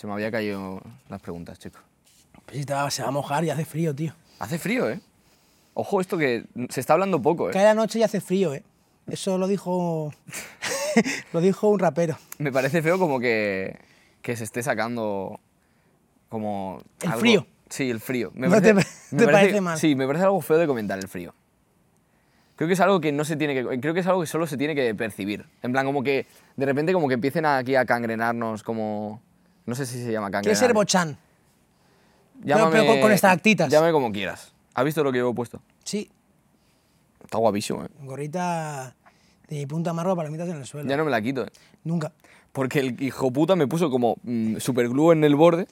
Se me había caído las preguntas, chico. Pues se va a mojar y hace frío, tío. Hace frío, ¿eh? Ojo, esto que se está hablando poco, ¿eh? Cae la noche y hace frío, ¿eh? Eso lo dijo. lo dijo un rapero. Me parece feo como que, que se esté sacando como... El frío. Sí, el frío. Me ¿No te pa- te parece mal? Sí, me parece algo feo de comentar el frío. Creo que es algo que no se tiene que... Creo que es algo que solo se tiene que percibir. En plan, como que de repente como que empiecen aquí a cangrenarnos como... No sé si se llama cangrenar. ¿Qué es bochán? Llámame, pero con- con estalactitas. Llámame como quieras. ¿Has visto lo que llevo puesto? Sí, Está guapísimo, ¿eh? gorrita de mi punta amargo palomitas en el suelo. Ya no me la quito, ¿eh? Nunca. Porque el hijo puta me puso como mm, superglue en el borde.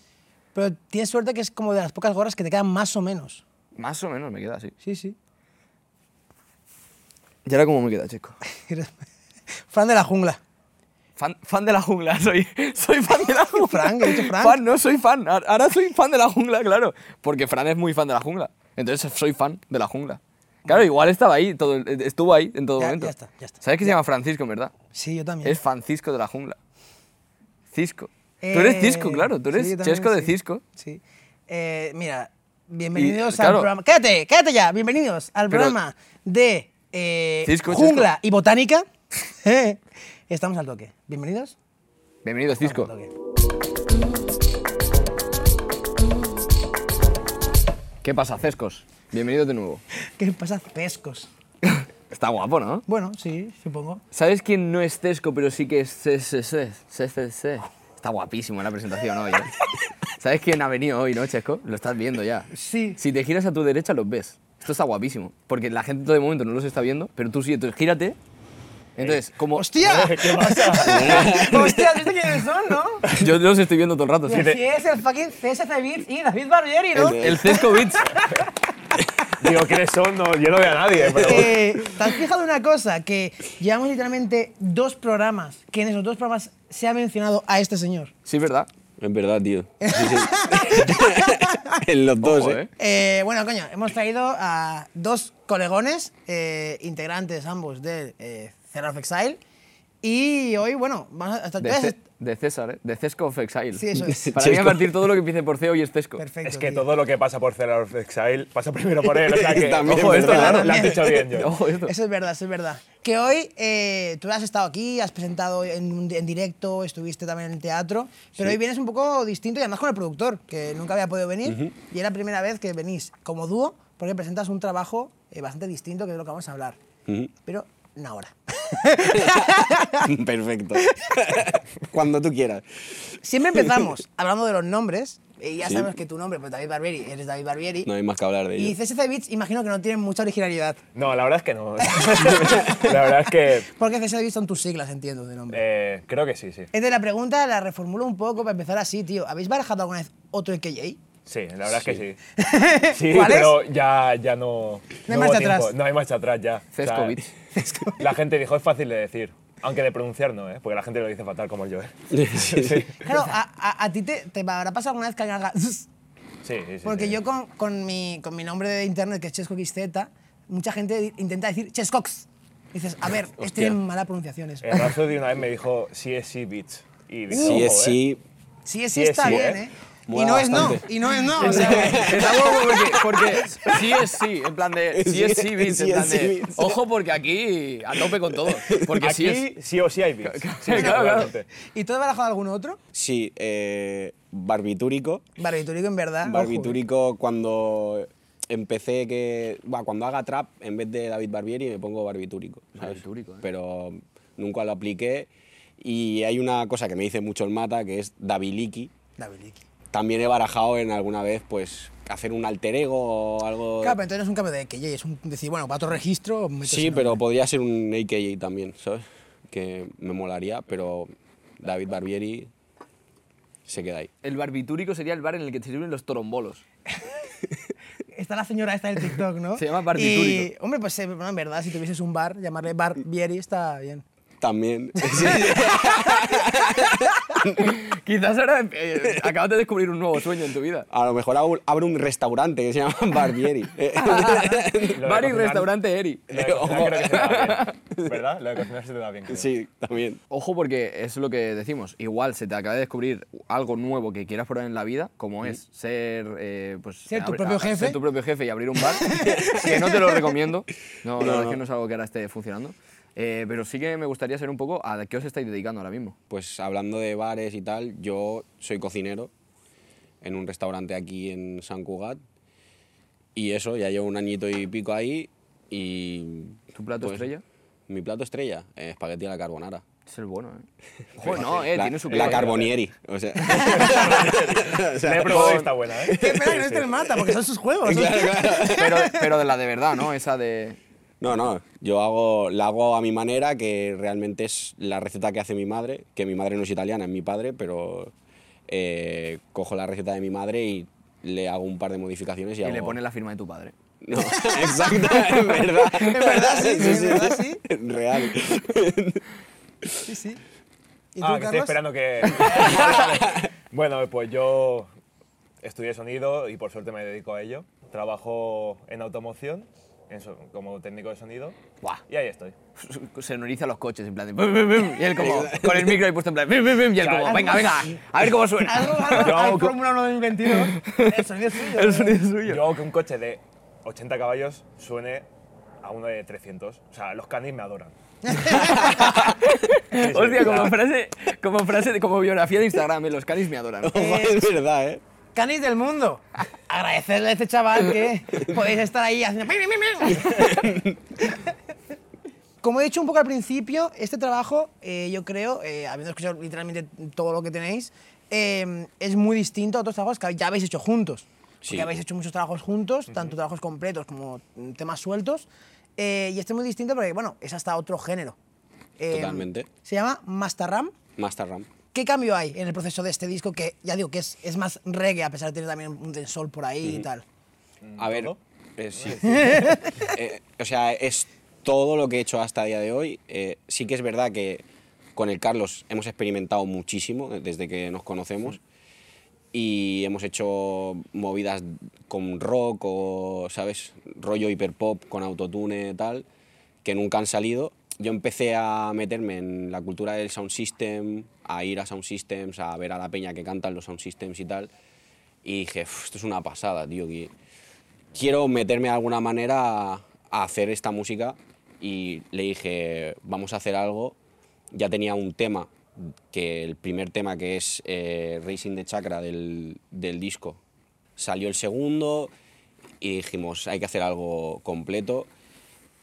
Pero tienes suerte que es como de las pocas gorras que te quedan más o menos. Más o menos me queda así. Sí, sí. ¿Y ahora cómo me queda, chico? Fan de la jungla. Fan, fan de la jungla, soy, soy fan de la jungla. Frank, he dicho Frank. Fan, no, soy fan. Ahora- soy fan de la jungla, claro. Porque Fran es muy fan de la jungla. Entonces soy fan de la jungla. Claro, igual estaba ahí, todo, el- estuvo ahí en todo Ya- momento. ya está, ya está. ¿Sabes que se llama Francisco, en verdad? Sí, yo también. Es Francisco de la jungla. Cisco. tú eres Eh, Cisco, claro. Tú eres sí, también, Chesco de. Cisco. Sí. Eh, mira, bienvenidos Y, claro. al programa. Quédate, quédate ya. Bienvenidos al Pero- programa de eh, Cisco, Jungla Cisco. y Botánica. Estamos al toque. Bienvenidos. Bienvenido, Cisco. Estamos al toque. ¿Qué pasa, Cescos? Bienvenido de nuevo. ¿Qué pasa, pescos? Está guapo, ¿no? Bueno, sí, supongo. ¿Sabes quién no es Tesco, pero sí que es? CCC. Está guapísimo la presentación hoy. ¿eh? ¿Sabes quién ha venido hoy, no, Chesco? Lo estás viendo ya. Sí. Si te giras a tu derecha, los ves. Esto está guapísimo. Porque la gente de momento no los está viendo, pero tú sí. Entonces, gírate. Entonces, como... ¡Hostia! ¿Qué pasa? ¡Hostia! ¿Viste quiénes son, no? Yo los estoy viendo todo el rato. Y sí. así es el fucking CSC Beats y David Barbieri, ¿no? El, el Cesco Beats. Digo, ¿quiénes son? No, yo no veo a nadie, pero... Eh, ¿Te has fijado una cosa? Que llevamos literalmente dos programas, que en esos dos programas se ha mencionado a este señor. Sí, ¿verdad? Es verdad, tío. Sí, sí. en los dos, Ojo, ¿eh? Eh, bueno, coño, hemos traído a dos colegones, eh, integrantes ambos de Zero of Exile. Y hoy, bueno, vamos a... hasta- De, de César, ¿eh? De Cesco of Exile. Sí, eso es. Para mí, a partir todo lo que empiece por C hoy es Cesco. Perfecto. Es que tío. todo lo que pasa por Cellar of Exile pasa primero por él, o sea que... También, ojo, esto, ¿verdad? claro, lo has dicho bien, yo. Ojo, esto. Eso es verdad, eso es verdad. Que hoy eh, tú has estado aquí, has presentado en, directo, estuviste también en el teatro, pero hoy vienes un poco distinto y además con el productor, que nunca había podido venir. Y es la primera vez que venís como dúo porque presentas un trabajo eh, bastante distinto, que es de lo que vamos a hablar. Pero no ahora. Perfecto. Cuando tú quieras. Siempre empezamos hablando de los nombres, y ya Sí. sabemos que tu nombre, pues David Barbieri, eres David Barbieri. No hay más que hablar de y ello. CSC Beats, imagino que no tienen mucha originalidad. No, la verdad es que no. la verdad es que... Porque CSC Beats son tus siglas, entiendo, de nombre. eh, creo que sí, sí. Entonces la pregunta la reformulo un poco para empezar así, tío. ¿Habéis barajado alguna vez otro EKJ? Sí, la verdad es que sí. Sí, ¿Cuál es? pero ya, ya no... No hay hubo marcha tiempo. atrás. No hay marcha atrás ya. O Cesco sea, Beats. La gente dijo, es fácil de decir. Aunque de pronunciar no, ¿eh? Porque la gente lo dice fatal como yo, ¿eh? Sí, sí. Claro, a, a- a ti te, te habrá pasado alguna vez que alguien haga... Sí, sí, sí. Porque sí. yo con, con, mi, con mi nombre de internet, que es ChescoXZ, mucha gente intenta decir Chescox. Dices, a ver, es tiene mala pronunciación eso. El Rhapsody una vez me dijo, sí es sí, bitch. Y dije, Sí, "Ojo, es ¿eh?". sí. Sí, sí Sí es está sí, bien, ¿eh? ¿eh? Y no es no, y no es no. O sea, Está guapo porque, porque sí es sí, en plan de sí es sí, Vince, en Sí plan es sí, de Vince. ojo porque aquí a tope con todo, porque sí Aquí es sí o sí hay. Sí, Claro, claro. ¿Y tú has barajado algún otro? Sí, eh, barbitúrico. Barbitúrico, en verdad. ojo, ¿eh? Barbitúrico cuando empecé que... Bah, cuando haga trap, en vez de David Barbieri, me pongo barbitúrico. ¿sabes? Barbitúrico, ¿eh? Pero nunca lo apliqué. Y hay una cosa que me dice mucho el mata, que es Daviliki. Daviliki. También he barajado en alguna vez, pues, hacer un alter ego o algo... Claro, pero entonces no es un cambio de EKJ, es un decir, bueno, para otro registro... Sí, pero nombre. podría ser un AKA también, ¿sabes? Que me molaría, pero David Barbieri se queda ahí. el barbitúrico sería el bar en el que se sirven los torombolos. Está la señora esta del TikTok, ¿no? Se llama Y, barbitúrico. hombre, pues eh, bueno, en verdad, si tuvieses un bar, llamarle Bar Bieri está bien. También. Quizás ahora eh, acabas de descubrir un nuevo sueño en tu vida. A lo mejor abro abro un restaurante que se llama Barbieri. Bar y restaurante Eri. Lo de cocinar creo que se te da bien. ¿Verdad? Lo de cocinar se te da bien. creo. sí, también. Ojo porque es lo que decimos. Igual se te acaba de descubrir algo nuevo que quieras probar en la vida, como es ser, eh, pues, Ser tu abri- propio a- jefe. ser tu propio jefe y abrir un bar. que no te lo recomiendo. No, la No, verdad es que no es algo que ahora esté funcionando. Eh, pero sí que me gustaría saber un poco a qué os estáis dedicando ahora mismo. Pues hablando de bares y tal, yo soy cocinero en un restaurante aquí en San Cugat. Y eso, ya llevo un añito y pico ahí. Y. ¿Tu plato pues, estrella? Mi plato estrella, eh, espagueti a la carbonara. Es el bueno, ¿eh? Joder, no, eh, la, tiene su la carbonieri. O sea, La he probado y está buena, ¿eh? Qué pena que no esté el mata, porque son sus juegos. claro, claro. pero, pero de la de verdad, ¿no? Esa de... No, no, yo hago, la hago a mi manera, que realmente es la receta que hace mi madre, que mi madre no es italiana, es mi padre, pero eh, cojo la receta de mi madre y le hago un par de modificaciones y, Y hago... le pone la firma de tu padre. No, exacto, en verdad. En verdad sí, sí, en verdad sí. Real. Sí, sí. ¿Y tú, ah, que estoy esperando que... bueno, pues yo estudié sonido y por suerte me dedico a ello. Trabajo en automoción en so- como técnico de sonido Buah. y ahí estoy. Se sonoriza los coches en plan de... bum, bum, bum, y él como con el micro ahí puesto en plan... bum, bum, bum, y él como, venga, venga, a ver cómo suena. Algo, algo Yo Fórmula 1 2022. El sonido es suyo. El sonido es suyo. Yo hago que un coche de 80 caballos suene a uno de 300. O sea, los canis me adoran. Hostia, como frase, como frase, de- como biografía de Instagram, eh, los canis me adoran. es verdad, ¿eh? Canis del mundo. Agradecerle a este chaval que podéis estar ahí haciendo. Como he dicho un poco al principio, este trabajo, eh, yo creo, eh, habiendo escuchado literalmente todo lo que tenéis, eh, es muy distinto a otros trabajos que ya habéis hecho juntos. Sí. Porque habéis hecho muchos trabajos juntos, tanto trabajos completos como temas sueltos. eh, y este es muy distinto porque, bueno, es hasta otro género. Eh, Totalmente. Se llama Masterram. Master Ram. ¿Qué cambio hay en el proceso de este disco que, ya digo, que es, es más reggae, a pesar de tener también un sol por ahí y tal? A ver, eh, sí. Eh, o sea, es todo lo que he hecho hasta el día de hoy. Eh, sí que es verdad que con el Carlos hemos experimentado muchísimo eh, desde que nos conocemos y hemos hecho movidas con rock o, ¿sabes? Rollo hiperpop con autotune y tal, que nunca han salido. Yo empecé a meterme en la cultura del sound system, a ir a sound systems, a ver a la peña que cantan los sound systems y tal. Y dije, "Uf, esto es una pasada, tío. que quiero meterme de alguna manera a, hacer esta música. Y le dije, vamos a hacer algo. Ya tenía un tema, que el primer tema que es eh, Racing the Chakra del disco. Salió el segundo y dijimos, hay que hacer algo completo.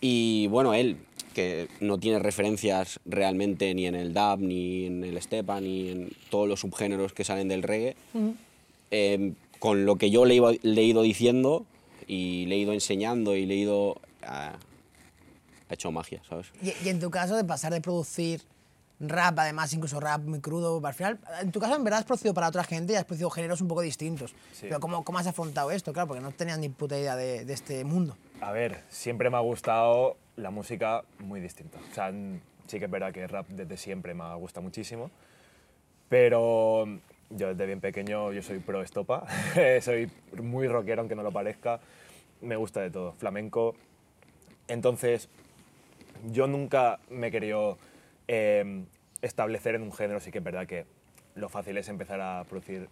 Y bueno, él, que no tiene referencias realmente ni en el dub, ni en el stepa, ni en todos los subgéneros que salen del reggae, eh, con lo que yo le, iba- le he ido diciendo y le he ido enseñando y le he ido... ah, ha hecho magia, ¿sabes? Y, y en tu caso, de pasar de producir rap, además incluso rap muy crudo, al final, en tu caso en verdad has producido para otra gente y has producido géneros un poco distintos. Pero ¿cómo, ¿cómo has afrontado esto? Claro, porque no tenías ni puta idea de, de este mundo. A ver, siempre me ha gustado la música muy distinta. O sea, sí que es verdad que rap desde siempre me ha gustado muchísimo, pero yo desde bien pequeño yo soy pro estopa, soy muy rockero aunque no lo parezca, me gusta de todo, flamenco. Entonces, yo nunca me he querido eh, establecer en un género, sí que es verdad que lo fácil es empezar a producir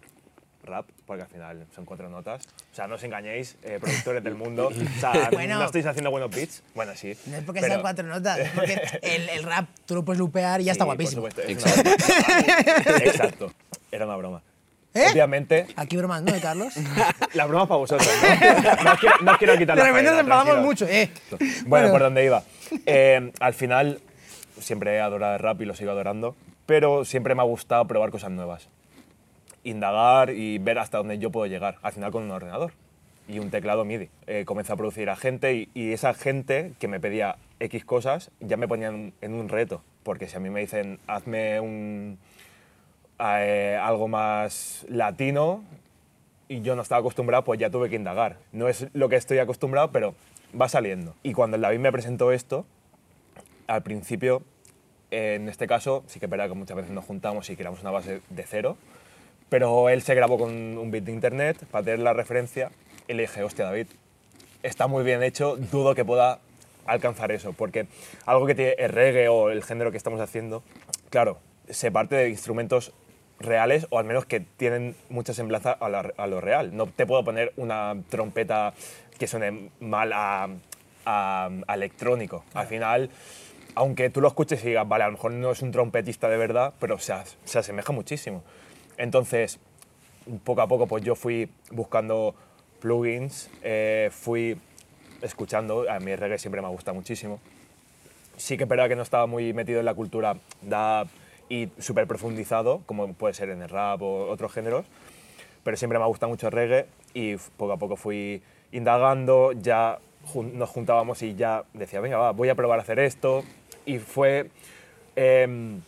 rap, porque al final son cuatro notas. O sea, no os engañéis, eh, productores del mundo. O sea, Bueno. no estáis haciendo buenos beats. Bueno, sí. No es porque pero- sean cuatro notas, es porque el, el rap tú lo puedes lupear y ya está Sí, por guapísimo. supuesto, es una broma. Exacto. Era una broma. ¿Eh? Obviamente, Aquí bromas, ¿no, de Carlos? la broma es para vosotros. No, no os quiero, no os quiero quitar De repente nos enfadamos mucho, ¿eh? Bueno, Bueno. por dónde iba. Eh, al final, siempre he adorado el rap y lo sigo adorando, pero siempre me ha gustado probar cosas nuevas. Indagar y ver hasta dónde yo puedo llegar, al final con un ordenador y un teclado MIDI. Eh, comencé a producir a gente y, y esa gente que me pedía X cosas ya me ponían en un reto, porque si a mí me dicen, hazme un, eh, algo más latino y yo no estaba acostumbrado, pues ya tuve que indagar. No es lo que estoy acostumbrado, pero va saliendo. Y cuando el David me presentó esto, al principio en este caso, sí que es verdad que muchas veces nos juntamos y creamos una base de cero, pero él se grabó con un beat de internet para tener la referencia y le dije, hostia David, está muy bien hecho, dudo que pueda alcanzar eso, porque algo que tiene el reggae o el género que estamos haciendo, claro, se parte de instrumentos reales o al menos que tienen mucha semblanza a, la- a lo real. No te puedo poner una trompeta que suene mal a, a- a electrónico. Al final, aunque tú lo escuches y digas, vale, a lo mejor no es un trompetista de verdad, pero se, se asemeja muchísimo. Entonces, poco a poco pues yo fui buscando plugins, eh, fui escuchando, a mí el reggae siempre me gusta muchísimo. Sí que es verdad que no estaba muy metido en la cultura dub y súper profundizado, como puede ser en el rap o otros géneros, pero siempre me ha gustado mucho el reggae y poco a poco fui indagando, ya nos juntábamos y ya decía, venga, va, voy a probar a hacer esto y fue em,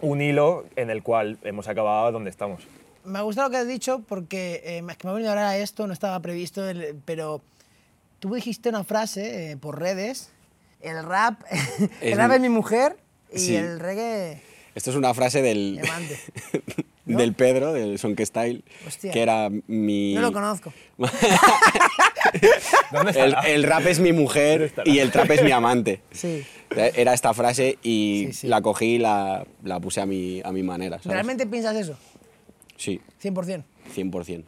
un hilo en el cual hemos acabado donde estamos. Me gusta lo que has dicho porque eh, es que me ha venido ahora esto, no estaba previsto, el- pero tú dijiste una frase eh, por redes, el rap, el Es rap mi- es mi mujer y Sí. el reggae Esto es una frase del. ¿No? del Pedro, del Sonke Style, Hostia. que era mi... No lo conozco. ¿Dónde El, rap es mi mujer y el trap es mi amante. Sí. Era esta frase y Sí, sí. la cogí y la, la puse a mi, a mi manera. ¿sabes? ¿Realmente piensas eso? Sí, 100%. 100%.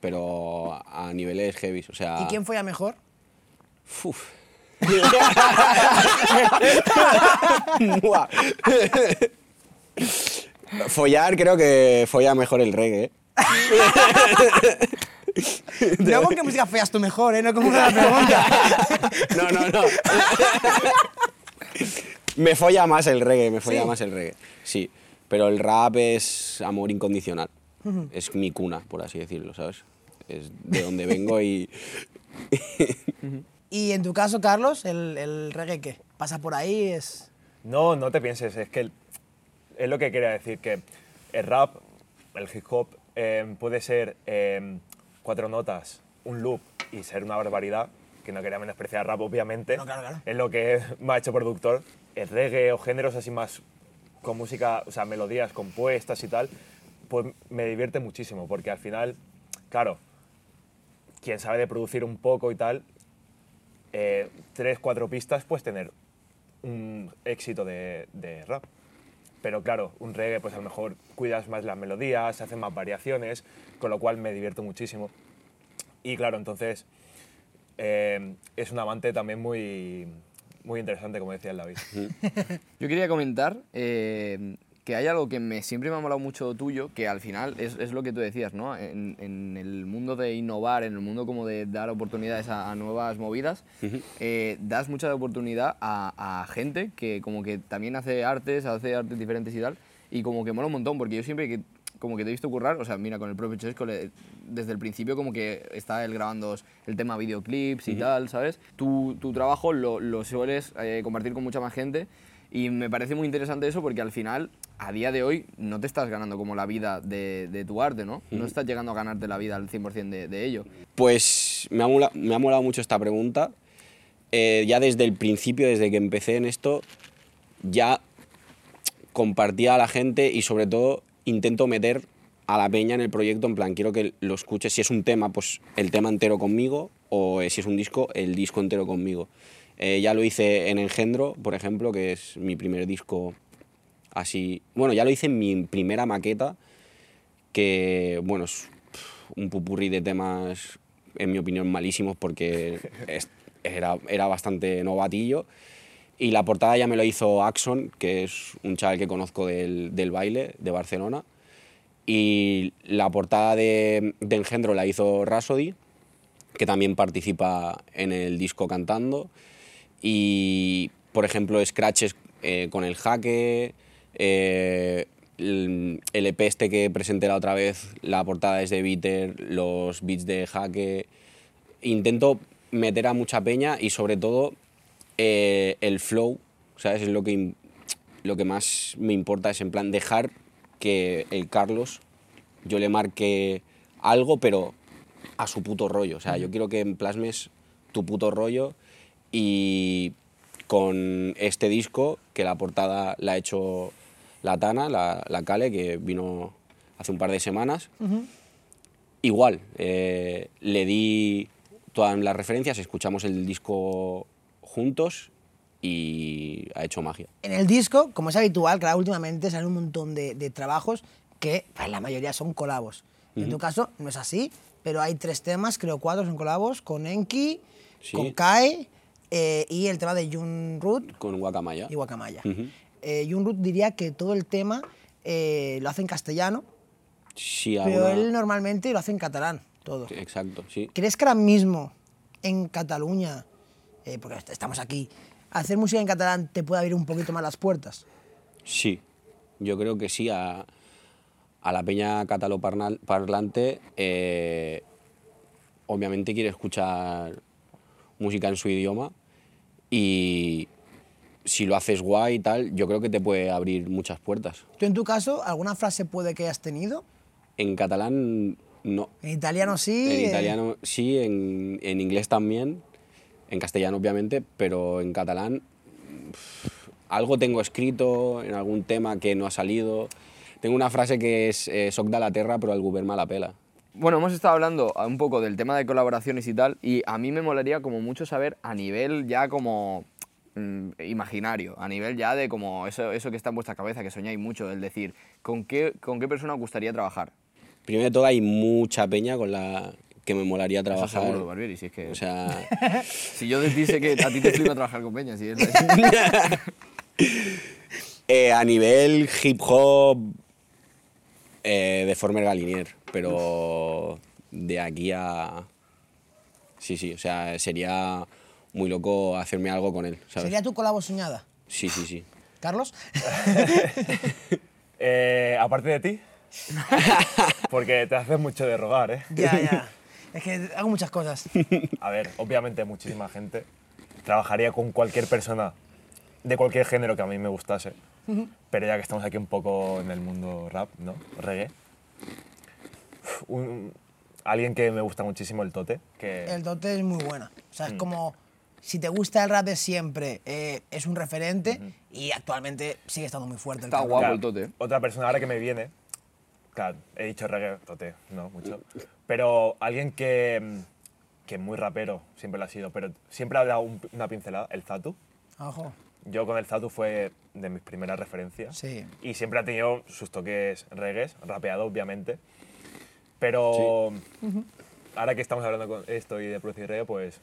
Pero a niveles heavy. O sea, ¿Y quién fue a mejor? Uf. Follar, creo que folla mejor el reggae. ¿eh? No con qué música feas tú mejor, ¿eh? No como una pregunta. No, no, no. Me folla más el reggae, me folla ¿Sí? más el reggae. Sí, pero el rap es amor incondicional. Es mi cuna, por así decirlo, ¿sabes? Es de donde vengo y... Y en tu caso, Carlos, ¿el, el reggae qué? ¿Pasa por ahí? Es... No, no te pienses, es que el- es lo que quería decir, que el rap, el hip hop, eh, puede ser eh, cuatro notas, un loop y ser una barbaridad, que no quería menospreciar rap, obviamente, No, claro, claro. es lo que me ha hecho productor. El reggae o géneros así más con música, o sea, melodías compuestas y tal, pues me divierte muchísimo, porque al final, claro, quien sabe de producir un poco y tal, eh, tres, cuatro pistas puedes tener un éxito de, rap. Pero claro, un reggae, pues a lo mejor cuidas más las melodías, se hacen más variaciones, con lo cual me divierto muchísimo. Y claro, entonces eh, es un amante también muy, muy interesante, como decía el David. Yo quería comentar eh, que hay algo que me, siempre me ha molado mucho tuyo, que al final es, es lo que tú decías, ¿no? En, en el mundo de innovar, en el mundo como de dar oportunidades a, a nuevas movidas, eh, das mucha oportunidad a, a gente que como que también hace artes, hace artes diferentes y tal, y como que mola un montón, porque yo siempre que como que te he visto currar, o sea, mira, con el propio Chesco, desde el principio como que está él grabando el tema videoclips y tal, ¿sabes? Tu, tu trabajo lo, lo sueles eh, compartir con mucha más gente y me parece muy interesante eso porque al final, a día de hoy, no te estás ganando como la vida de, de tu arte, ¿no? No estás llegando a ganarte la vida al 100% de, de ello. Pues me ha, mola- me ha molado mucho esta pregunta. Eh, ya desde el principio, desde que empecé en esto, ya compartía a la gente y sobre todo intento meter a la peña en el proyecto, en plan, quiero que lo escuches, si es un tema, pues el tema entero conmigo, o eh, si es un disco, el disco entero conmigo. Eh, ya lo hice en Engendro, por ejemplo, que es mi primer disco así... Bueno, ya lo hice en mi primera maqueta, que, bueno, es un pupurri de temas, en mi opinión, malísimos porque es- era, era bastante novatillo. Y la portada ya me lo hizo Axon, que es un chaval que conozco del, del baile de Barcelona. Y la portada de, de Engendro la hizo Rasody, que también participa en el disco cantando. Y, por ejemplo, scratches eh, con el jaque, eh, el, el EP este que presenté la otra vez, la portada es de Bitter, los beats de jaque. Intento meter a mucha peña y sobre todo eh, el flow, ¿sabes? Es lo que, lo que más me importa, es en plan dejar que el Carlos yo le marque algo, pero a su puto rollo. O sea, yo quiero que plasmes tu puto rollo y con este disco que la portada la ha hecho la Tana, la, la Cale, que vino hace un par de semanas. Igual, eh, le di todas las referencias, escuchamos el disco juntos y ha hecho magia. En el disco, como es habitual, claro, últimamente salen un montón de, de trabajos que pues, la mayoría son colabos. En tu caso no es así, pero hay tres temas, creo cuatro son colabos, con Enki, Sí. con Kai eh, y el tema de Jun Root Con Guacamaya. y Guacamaya. Eh, Jun Root diría que todo el tema eh, lo hace en castellano, Sí, pero él normalmente lo hace en catalán, todo. Exacto, sí. ¿Crees que ahora mismo en Cataluña, eh, porque est- estamos aquí, hacer música en catalán te puede abrir un poquito más las puertas? Sí, yo creo que sí. A, a la peña cataloparlante, eh, obviamente quiere escuchar música en su idioma y si lo haces guay y tal, yo creo que te puede abrir muchas puertas. ¿Tú en tu caso, alguna frase puede que hayas tenido? En catalán, no. En italiano sí. En eh, italiano sí, en, en inglés también, en castellano obviamente, pero en catalán pf, algo tengo escrito en algún tema que no ha salido. Tengo una frase que es eh, soc de la terra pero el govern me la pela. Bueno, hemos estado hablando un poco del tema de colaboraciones y tal, y a mí me molaría como mucho saber a nivel ya como mm, imaginario, a nivel ya de como eso, eso que está en vuestra cabeza, que soñáis mucho, el decir, ¿con qué, ¿con qué persona os gustaría trabajar? Primero de todo hay mucha peña con la que me molaría Eso trabajar. seguro, Barbieri, si es que... o sea, si yo sé que a ti te flipa trabajar con Peña, si es... eh, a nivel hip hop, eh, de Former Galinier, pero de aquí a... Sí, sí, o sea, sería muy loco hacerme algo con él, ¿sabes? ¿Sería tu colabo soñada? Sí, sí, sí. Carlos. Eh, aparte de ti, porque te haces mucho de rogar, ¿eh? ya, ya. Es que hago muchas cosas. A ver, obviamente muchísima gente trabajaría con cualquier persona de cualquier género que a mí me gustase, pero ya que estamos aquí un poco en el mundo rap, ¿no? Reggae. Un- alguien que me gusta muchísimo, el Tote, que El dote es muy buena. O sea, es Mm. como. Si te gusta el rap de siempre, eh, es un referente y actualmente sigue estando muy fuerte. el Está cabrón. guapo Claro, el Tote. Otra persona ahora que me viene, claro, he dicho reggae, Tote, no mucho, pero alguien que, mm, que muy rapero, siempre lo ha sido, pero siempre ha dado un- una pincelada, el Zatu. Ojo. Yo con el Zatu fue de mis primeras referencias. Sí. Y siempre ha tenido sus toques reggaes, rapeado obviamente. Pero ahora que estamos hablando con esto y de producir reggae, pues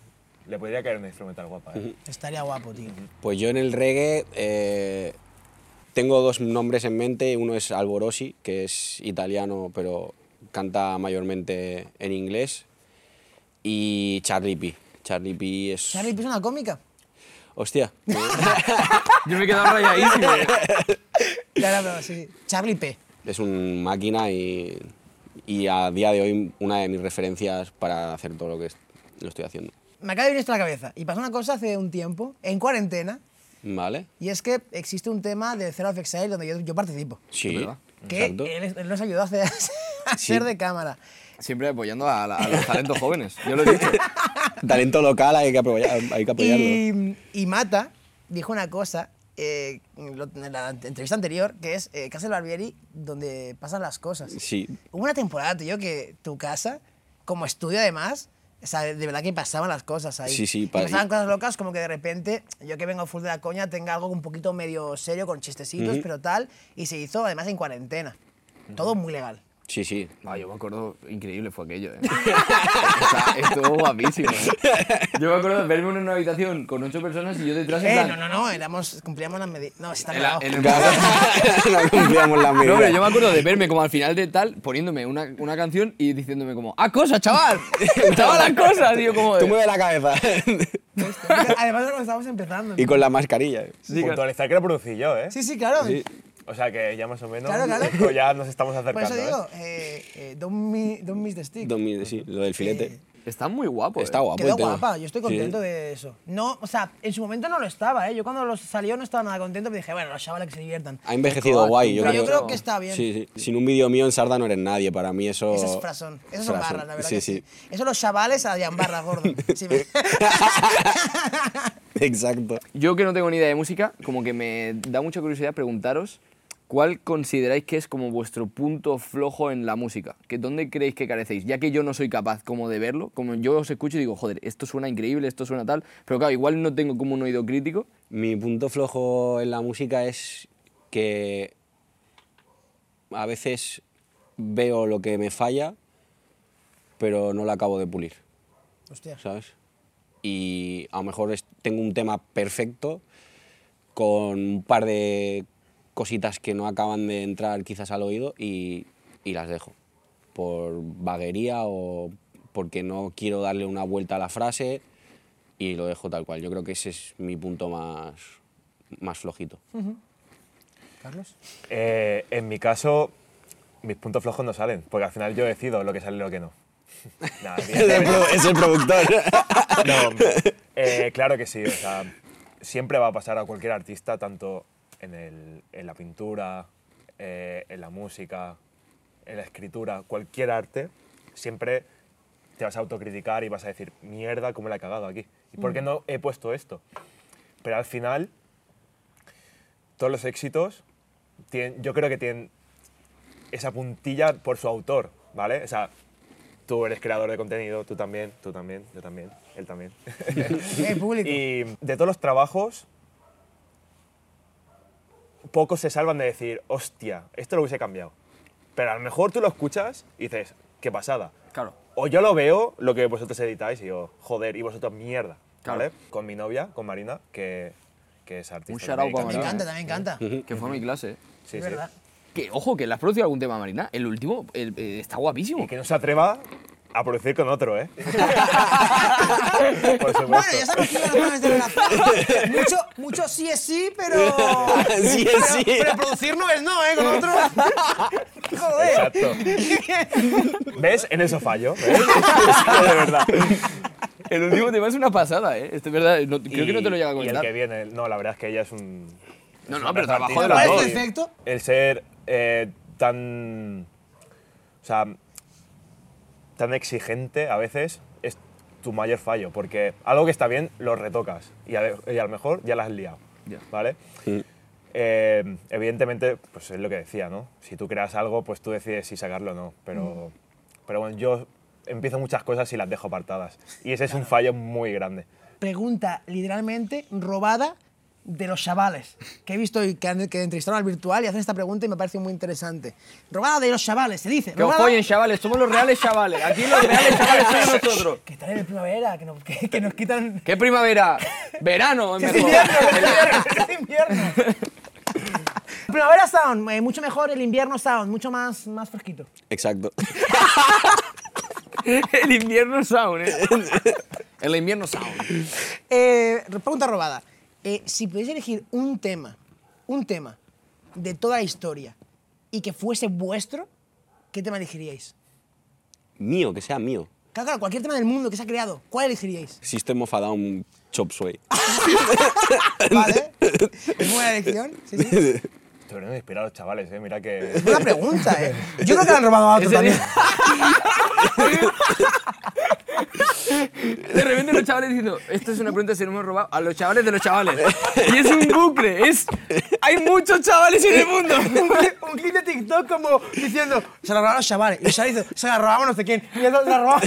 le podría caer una instrumental guapa. ¿eh? Estaría guapo, tío. Pues yo en el reggae eh, tengo dos nombres en mente. Uno es Alborosi, que es italiano, pero canta mayormente en inglés. Y Charlie P. Charlie P es... Charlie, ¿es una cómica? Hostia. Yo me he quedado rayadísimo. ¿eh? Claro, pero sí. Charlie P. es un máquina y, y a día de hoy una de mis referencias para hacer todo lo que lo estoy haciendo. Me acaba de venir esto a la cabeza. Y pasó una cosa hace un tiempo, en cuarentena, ¿Vale? y es que existe un tema de Zero of Exile donde yo, yo participo. Sí, verdad. Que él, él nos ayudó a hacer, a Sí. hacer de cámara. Siempre apoyando a, la- a los talentos jóvenes. Yo lo he dicho. Talento local hay que, apoyar- hay que apoyarlo. Y, y Mata dijo una cosa eh, en la entrevista anterior, que es eh, Casa del Barbieri, donde pasan las cosas. Sí, Hubo una temporada, tío, que tu casa, como estudio además, o sea, de verdad que pasaban las cosas ahí. Sí, sí, pasaban cosas locas, como que de repente, yo que vengo full de la coña, tenga algo un poquito medio serio, con chistecitos, pero tal, y se hizo además en cuarentena. Todo muy legal. Sí, sí. Ah, yo me acuerdo, increíble fue aquello, ¿eh? O sea, estuvo guapísimo, ¿eh? Yo me acuerdo de verme en una habitación con ocho personas y yo detrás en Eh, plan... no, no, no, éramos, cumplíamos las medidas. No, sí está en en el- no cumplíamos la medida. No, pero yo me acuerdo de verme como al final de tal, poniéndome una, una canción y diciéndome como, ¡ah, cosa, chaval! ¡Chaval, las cosas! Tío, como Tú de... mueve la cabeza. Además, cuando estábamos empezando. y con la mascarilla. Sí, Puntualizar que lo producí yo, ¿eh? Sí, sí, claro. Sí. O sea que ya más o menos Claro, claro. ya nos estamos Por acercando. eso ¿eh? digo, eh, eh, don't, mi- don't miss the stick. Dos mil- sí, lo del filete. Eh, Está muy guapo, Está ¿eh? guapo. Quedó guapa, yo estoy Sí. contento de eso. No, o sea, en su momento no lo estaba, ¿eh? Yo cuando los salió no estaba nada contento, pero dije, bueno, los chavales que se diviertan. Ha envejecido guay. Yo Pero creo, yo creo que está bien. Sí, sí. Sin un vídeo mío en Sarda no eres nadie. Para mí eso. Eso es frasón. Eso son barras, la verdad Sí, que sí. sí. Eso los chavales a barras, gordo. Exacto. Yo que no tengo ni idea de música, como que me da mucha curiosidad preguntaros cuál consideráis que es como vuestro punto flojo en la música, que dónde creéis que carecéis, ya que yo no soy capaz como de verlo, como yo os escucho y digo, joder, esto suena increíble, esto suena tal, pero claro, igual no tengo como un oído crítico. Mi punto flojo en la música es que a veces veo lo que me falla, pero no lo acabo de pulir, Hostia. ¿sabes? Y a lo mejor tengo un tema perfecto con un par de cositas que no acaban de entrar quizás al oído y, y las dejo por vaguería o porque no quiero darle una vuelta a la frase y lo dejo tal cual. Yo creo que ese es mi punto más, más flojito. Carlos. Eh, en mi caso, mis puntos flojos no salen, porque al final yo decido lo que sale y lo que no. Es el productor. No, eh, claro que sí. O sea, siempre va a pasar a cualquier artista, tanto en, el- en la pintura, eh, en la música, en la escritura, cualquier arte, siempre te vas a autocriticar y vas a decir, mierda, cómo la he cagado aquí. ¿Y por qué no he puesto esto? Pero al final, todos los éxitos, tienen, yo creo que tienen esa puntilla por su autor, ¿vale? O sea, tú eres creador de contenido, tú también, tú también, yo también, él también. Público. y de todos los trabajos, pocos se salvan de decir, hostia, esto lo hubiese cambiado. Pero a lo mejor tú lo escuchas y dices, qué pasada. Claro. O yo lo veo, lo que vosotros editáis, y yo, joder, y vosotros mierda. Claro. ¿Vale? Con mi novia, con Marina, que, que es artista. Un shout out también, para Me. Marina. encanta, me encanta. Que fue mi clase. Sí, es sí. verdad. Que, ojo, que le has producido algún tema, Marina. El último el- eh, está guapísimo. Y que no se atreva a producir con otro, ¿eh? Por Bueno, supuesto. ya sabemos que iban los planes de relación. Mucho, mucho sí es sí, pero. Sí es sí. Pero, pero producir no es no, ¿eh? Con otro. Joder. Exacto. ¿Ves? En eso fallo. ¿ves? de verdad. El último tema es una pasada, ¿eh? Verdad. no- creo que no te lo llega a Y el comentar. que viene, no, la verdad es que ella es un. No, no, pero trabajo de los ¿Cuál es dos. tu defecto? El ser eh, tan. O sea. tan exigente a veces es tu mayor fallo, porque algo que está bien lo retocas y a, y a lo mejor ya la has liado. ¿Vale? Eh, evidentemente, pues es lo que decía, ¿no? Si tú creas algo, pues tú decides si sacarlo o no. Pero, pero bueno, yo empiezo muchas cosas y las dejo apartadas. Y ese es un fallo muy grande. Pregunta literalmente robada de los chavales. Que he visto hoy que, han, que entrevistaron al virtual y hacen esta pregunta y me parece muy interesante. Robada de los chavales, se dice. Que os follen, chavales. Somos los reales chavales. Aquí los reales chavales somos nosotros. Que están en el primavera, que nos, que, que nos quitan. ¿Qué primavera? Verano, es Es mejor. invierno, es invierno, es invierno. Primavera Sound, eh, mucho mejor el invierno Sound, mucho más, más fresquito. Exacto. El invierno sound, ¿eh? El invierno sound. Eh, pregunta robada. Eh, si podéis elegir un tema, un tema de toda la historia y que fuese vuestro, ¿qué tema elegiríais? Mío, que sea mío. Claro, claro, cualquier tema del mundo que se ha creado, ¿cuál elegiríais? System of a Down Chop Suey. ¿Vale? Es buena elección. Sí, sí. Deberían inspirar a los chavales, ¿eh? Mira que... Es buena pregunta, ¿eh? Yo creo que le han robado a otro también. De repente los chavales diciendo, esto es una pregunta si no hemos robado a los chavales de los chavales. Y es un bucle, es... Hay muchos chavales en el mundo. un, clip, de TikTok como diciendo, se la robaron los chavales. Y los chavales dicen, se la robamos no sé quién. Y eso se la robamos.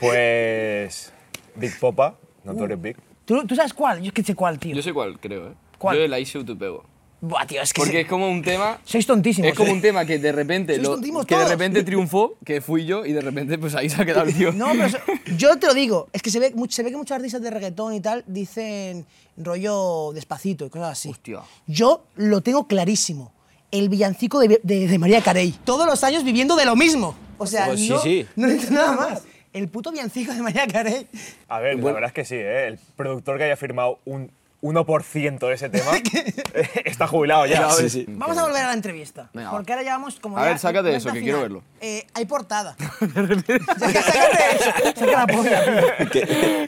Pues... Big Popa, Notorious Big. ¿Tú, ¿Tú sabes cuál? Yo es que sé cuál, tío. Yo sé cuál, creo, ¿eh? ¿Cuál? Yo la hice tu pego. Buah, tío, es que Porque se- es como un tema... sois tontísimos. Es como ¿eh? un tema que de repente, Sois lo- que de repente triunfó, que fui yo, y de repente pues ahí se ha quedado el tío. No, pero eso- yo te lo digo, es que se ve, se ve que muchos artistas de reggaetón y tal dicen rollo despacito y cosas así. Hostia. Yo lo tengo clarísimo. El villancico de, de- de María Carey. Todos los años viviendo de lo mismo. O sea, Pues sí, no, sí. no necesito nada más. El puto villancico de María Carey. A ver, la verdad es que sí, ¿eh? El productor que haya firmado un 1% de ese tema está jubilado ya. Sí, sí. Vamos a volver a la entrevista. Venga, porque ahora llevamos como. A ya ver, sácate eso, que final. quiero verlo. Eh, hay portada. Sácate eso. Saca la polla.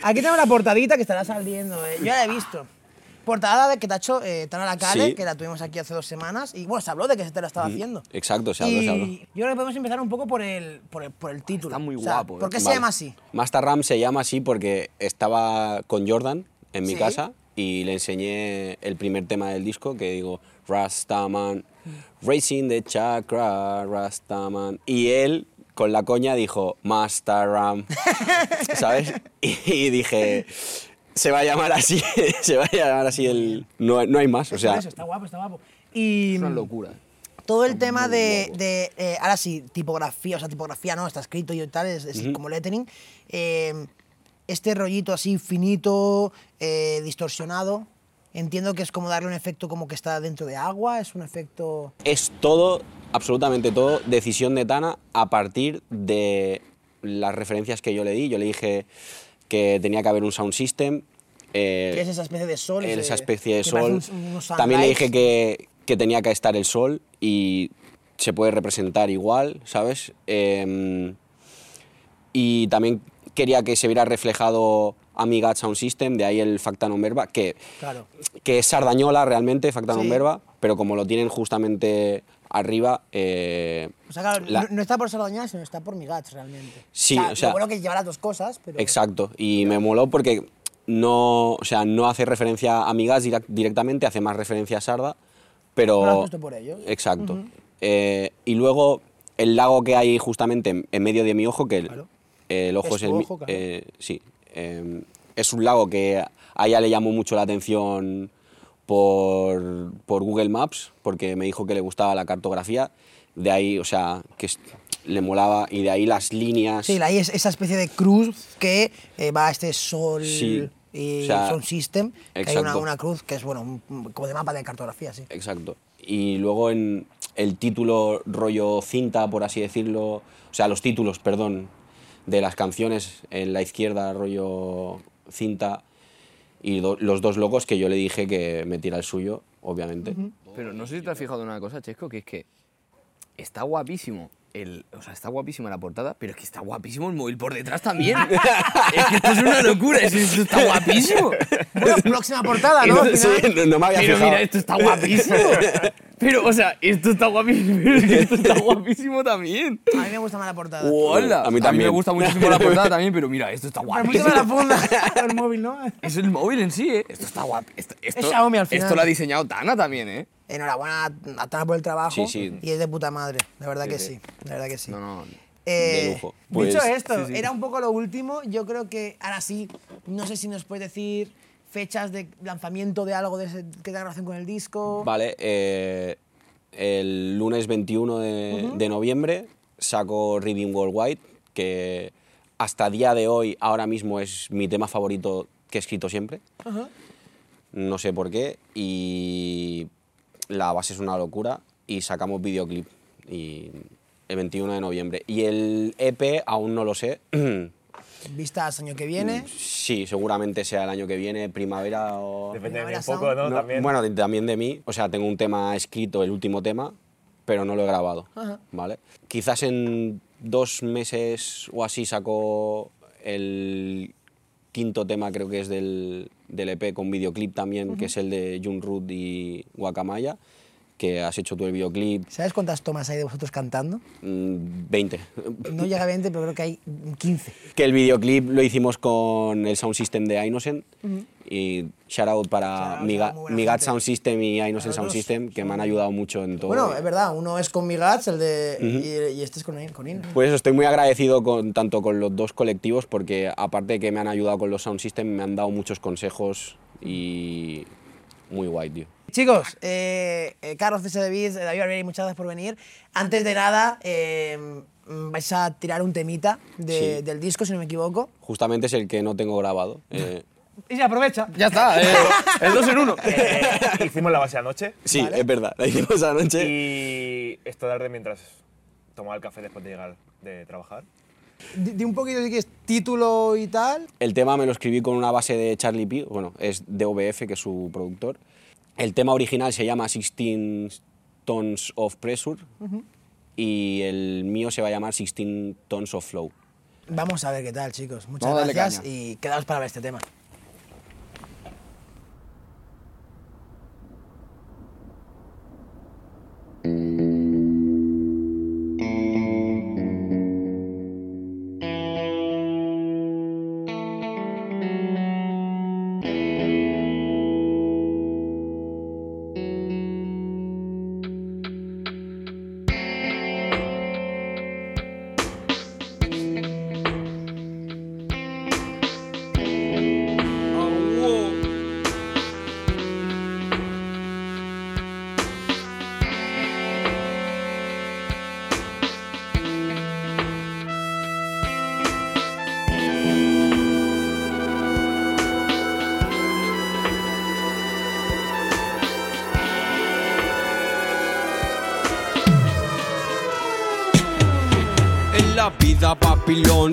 Aquí tenemos la portadita que estará saliendo. eh. Yo ya la he visto. Portada de que te ha hecho eh, Tana Lacale, Sí. que la tuvimos aquí hace dos semanas. Y bueno, se habló de que se te la estaba haciendo. Exacto, se habló, y se habló. yo creo que podemos empezar un poco por el, por el, por el título. Está muy O sea, guapo, ¿eh? ¿Por qué se Vale. llama así? Master Ram se llama así porque estaba con Jordan en mi Sí. casa y le enseñé el primer tema del disco que digo Rastaman, Racing the Chakra, Rastaman. Y él con la coña dijo Master Ram, ¿sabes? Y, y dije, se va a llamar así, se va a llamar así el... No, no hay más, o Es sea... eso, está guapo, está guapo. Y Es una locura. todo el tema de, de, eh, ahora sí, tipografía, o sea, tipografía no, está escrito y tal, es, es como lettering. Eh, este rollito así finito, eh, distorsionado, entiendo que es como darle un efecto como que está dentro de agua, es un efecto... es todo, absolutamente todo, decisión de Tana a partir de las referencias que yo le di. Yo le dije que tenía que haber un sound system. eh, que es esa especie de sol. ese- esa especie de sol. un- También le dije que, que tenía que estar el sol y se puede representar igual, ¿sabes? Em, y también quería que se viera reflejado Amigat Sound System, de ahí el Facta Non Verba, que, Claro. que es sardañola realmente, Facta Non Sí. Verba, pero como lo tienen justamente arriba... eh, O sea, claro, la- no, no está por Sardaña, sino está por Migats realmente. Sí, o sea- Lo bueno que lleva las dos cosas, pero... Exacto, y me moló porque no, o sea, no hace referencia a Migas direct- directamente, hace más referencia a Sarda, pero... Pero lo has puesto por ellos. Exacto. Eh, y luego el lago que hay justamente en, en medio de mi ojo, que Claro. El ojo Es el... ojo, claro. eh, sí, eh, es un lago que a ella le llamó mucho la atención por, por Google Maps, porque me dijo que le gustaba la cartografía, de ahí, o sea, que le molaba, y de ahí las líneas... Sí, ahí es esa especie de cruz que eh, va a este sol Sí, y o sea, Sound System. que hay una, una cruz que es, bueno, como de mapa de cartografía, sí. Exacto. Y luego en el título rollo cinta, por así decirlo, o sea, los títulos, perdón, de las canciones en la izquierda rollo cinta y do- los dos logos que yo le dije que metiera el suyo, obviamente. Pero no sé si te has fijado en una cosa, Chesco, que es que está guapísimo. El, o sea, está guapísima la portada, pero es que está guapísimo el móvil por detrás también. es que esto es una locura, es- esto está guapísimo. Bueno, próxima portada, ¿no? Sí, no, no me había Pero fijado. mira, esto está guapísimo. Pero, o sea, esto está guapísimo, pero es que esto está guapísimo también. A mí me gusta más la portada. ¡Hola! A mí también. me gusta muchísimo la portada también, pero mira, esto está Pero guapísimo. mucho de la funda, el móvil, ¿no? Es el móvil en sí, ¿eh? Esto está guapo. Esto, esto, Xiaomi al final. Esto lo ha diseñado Tana también, ¿eh? Enhorabuena a Tana por el trabajo. Sí, sí. Y es de puta madre, de verdad que sí. De verdad que sí. No, no. Eh, De lujo. Pues- dicho esto, sí, sí. era un poco lo último. Yo creo que ahora sí, no sé si nos puedes decir fechas de lanzamiento de algo de ese- que tenga relación con el disco. Vale, eh, el lunes 21 de, de noviembre saco Reading Worldwide, que hasta día de hoy, ahora mismo, es mi tema favorito que he escrito siempre. Ajá. No sé por qué. Y la base es una locura. Y sacamos videoclip. Y el 21 de noviembre. Y el EP aún no lo sé. Vistas año que viene. sí, seguramente sea el año que viene, primavera o... Depende de mí un poco, ¿no? No, También. Bueno, de- también de mí. O sea, tengo un tema escrito, el último tema, pero no lo he grabado. Ajá. ¿Vale? Quizás en dos meses o así saco el quinto tema, creo que es del, del EP con videoclip también, que es el de Jun Root y Guacamaya, que has hecho tú el videoclip. ¿Sabes cuántas tomas hay de vosotros cantando? mm, 20. No llega a 20, pero creo que hay 15. que el videoclip lo hicimos con el sound system de Innocent y shout out para Shout out. Sound System y Innocent Sound System que me han ayudado mucho en todo. Bueno, es verdad, uno es con Migats, el de. y, y este es con, con In. Pues eso, estoy muy agradecido con, tanto con los dos colectivos porque aparte de que me han ayudado con los sound system, me han dado muchos consejos y muy guay, tío. Chicos, eh, eh, Carlos C. de Biz, David Barbieri, muchas gracias por venir. Antes de nada, eh, vais a tirar un temita de- Sí. del disco, si no me equivoco. Justamente es el que no tengo grabado. eh, Y se aprovecha. Ya está, eh, el dos en uno. Eh, hicimos la base anoche sí, Vale. es verdad, la hicimos anoche. y esto tarde mientras tomaba el café después de llegar de trabajar. Di, di un poquito, si quieres, título y tal. El tema me lo escribí con una base de Charlie P, bueno, es de OBF, que es su productor. El tema original se llama 16 Tons of Pressure y el mío se va a llamar 16 Tons of Flow. Vamos a ver qué tal, chicos. Muchas gracias y quedaos para ver este tema.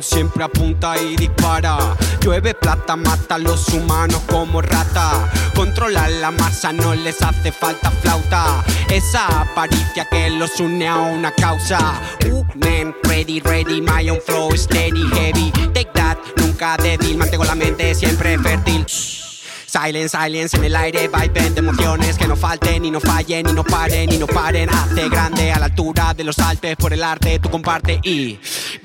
Siempre apunta y dispara. Llueve plata, mata a los humanos como rata. Controla la masa, no les hace falta flauta. Esa aparicia que los une a una causa. Uh, man, ready, ready, my own flow steady, heavy. Take that, nunca débil, mantengo la mente siempre fértil. Silence, silence en el aire, viben de emociones que no falten y no fallen y no paren y no paren. Hace grande a la altura de los Alpes por el arte, tú comparte y.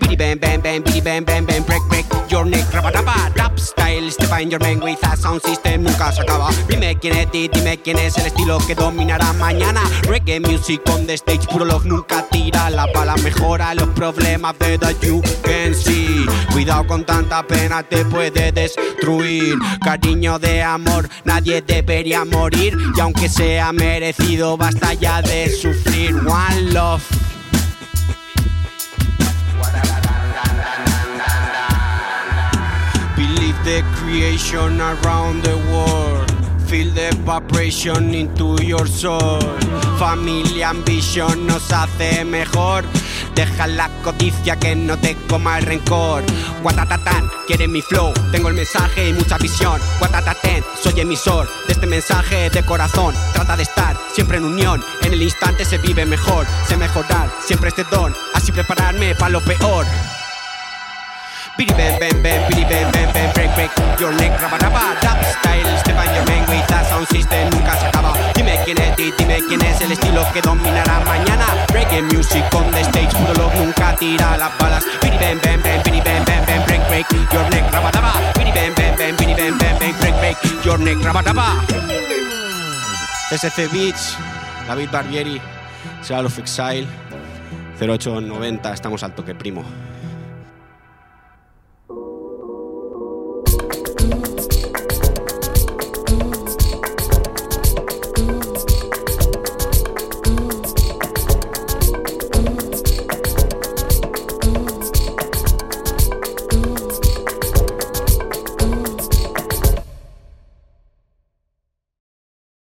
Bidi bam bam bam, bidi bam bam bam, break break your neck, rapa rapa, rap style, Stefan your man with a sound system nunca se acaba. Dime quién es ti, dime quién es el estilo que dominará mañana. Reggae music on the stage, puro love nunca tira la bala, mejora los problemas de the you can see. Cuidado con tanta pena, te puede destruir. Cariño de amor, nadie debería morir. Y aunque sea merecido, basta ya de sufrir. One love. The creation around the world. Feel the vibration into your soul. Familia ambition nos hace mejor. Deja la codicia que no te coma el rencor. Guatatatán, quiere mi flow. Tengo el mensaje y mucha visión. Guatatatén, soy emisor de este mensaje de corazón. Trata de estar siempre en unión. En el instante se vive mejor. Sé mejorar siempre este don. Así prepararme para lo peor. Bidi bam bam bam, bidi bam bam bam, break break your neck, raba raba, rap style, Stefan your man with a sound system nunca se acaba. Dime quién es dime quién es el estilo que dominará mañana. Reggae music on the stage, puro love nunca tira las balas. Bidi bam bam bam, bidi bam bam bam, break break your neck, raba raba, bidi bam bam bam, bam bam bam, break break your neck, raba raba. SC Beats, David Barbieri, Seal of Exile, 0890, estamos al toque primo.